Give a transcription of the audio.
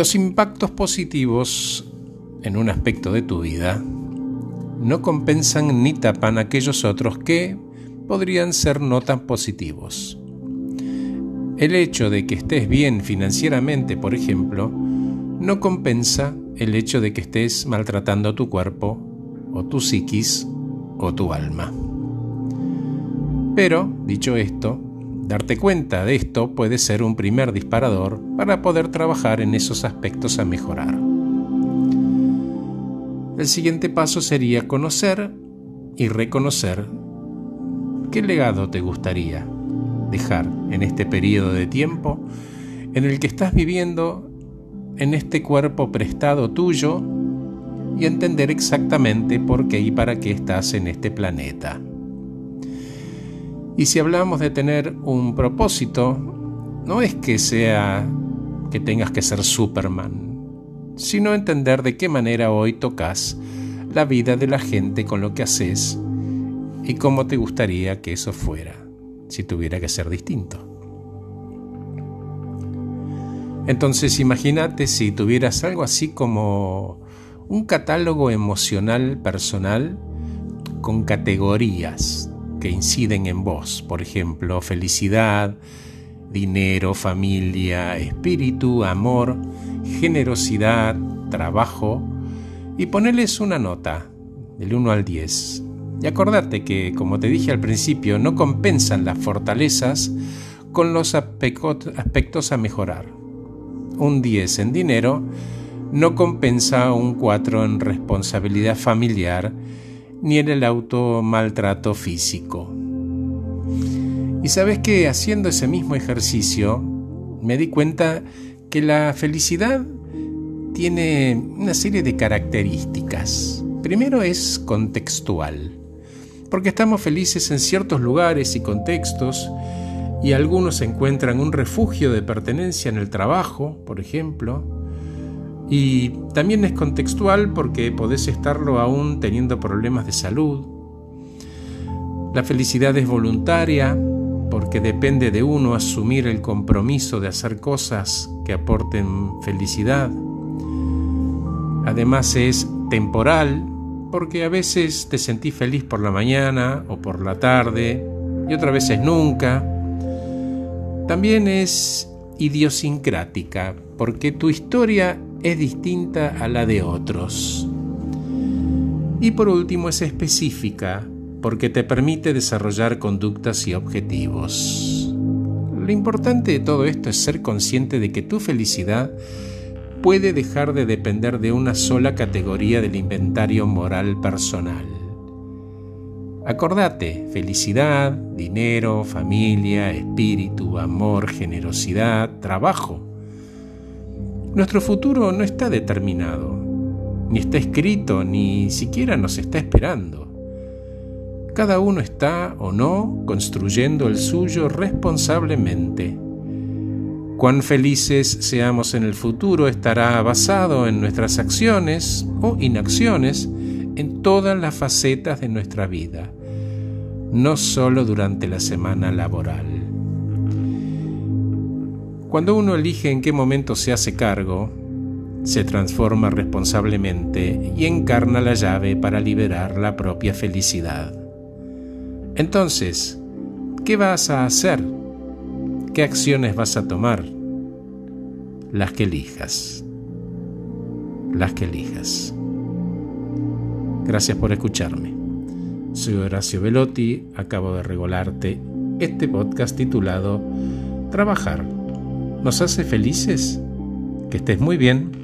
Los impactos positivos en un aspecto de tu vida no compensan ni tapan aquellos otros que podrían ser no tan positivos. El hecho de que estés bien financieramente, por ejemplo, no compensa el hecho de que estés maltratando tu cuerpo o tu psiquis o tu alma. Pero, dicho esto, darte cuenta de esto puede ser un primer disparador para poder trabajar en esos aspectos a mejorar. El siguiente paso sería conocer y reconocer qué legado te gustaría dejar en este periodo de tiempo en el que estás viviendo en este cuerpo prestado tuyo y entender exactamente por qué y para qué estás en este planeta. Y si hablamos de tener un propósito, no es que sea que tengas que ser Superman, sino entender de qué manera hoy tocas la vida de la gente con lo que haces y cómo te gustaría que eso fuera si tuviera que ser distinto. Entonces imagínate si tuvieras algo así como un catálogo emocional personal con categorías que inciden en vos, por ejemplo, felicidad, dinero, familia, espíritu, amor, generosidad, trabajo, y ponerles una nota del 1 al 10. Y acordate que, como te dije al principio, no compensan las fortalezas con los aspectos a mejorar. Un 10 en dinero no compensa un 4 en responsabilidad familiar ni en el auto maltrato físico. Y sabes que haciendo ese mismo ejercicio me di cuenta que la felicidad tiene una serie de características. Primero es contextual porque estamos felices en ciertos lugares y contextos, y algunos encuentran un refugio de pertenencia en el trabajo, por ejemplo, y también es contextual porque podés estarlo aún teniendo problemas de salud. La felicidad es voluntaria porque depende de uno asumir el compromiso de hacer cosas que aporten felicidad. Además es temporal porque a veces te sentís feliz por la mañana o por la tarde y otras veces nunca. También es idiosincrática, porque tu historia es distinta a la de otros. Y por último es específica, porque te permite desarrollar conductas y objetivos. Lo importante de todo esto es ser consciente de que tu felicidad puede dejar de depender de una sola categoría del inventario moral personal. Acordate, felicidad, dinero, familia, espíritu, amor, generosidad, trabajo. Nuestro futuro no está determinado, ni está escrito, ni siquiera nos está esperando. Cada uno está o no construyendo el suyo responsablemente Cuán felices seamos en el futuro estará basado en nuestras acciones o inacciones en todas las facetas de nuestra vida, no solo durante la semana laboral. Cuando uno elige en qué momento se hace cargo, se transforma responsablemente y encarna la llave para liberar la propia felicidad. Entonces, ¿qué vas a hacer ¿Qué acciones vas a tomar? Las que elijas. Las que elijas. Gracias por escucharme. Soy Horacio Velotti, acabo de regalarte este podcast titulado Trabajar. ¿Nos hace felices? Que estés muy bien.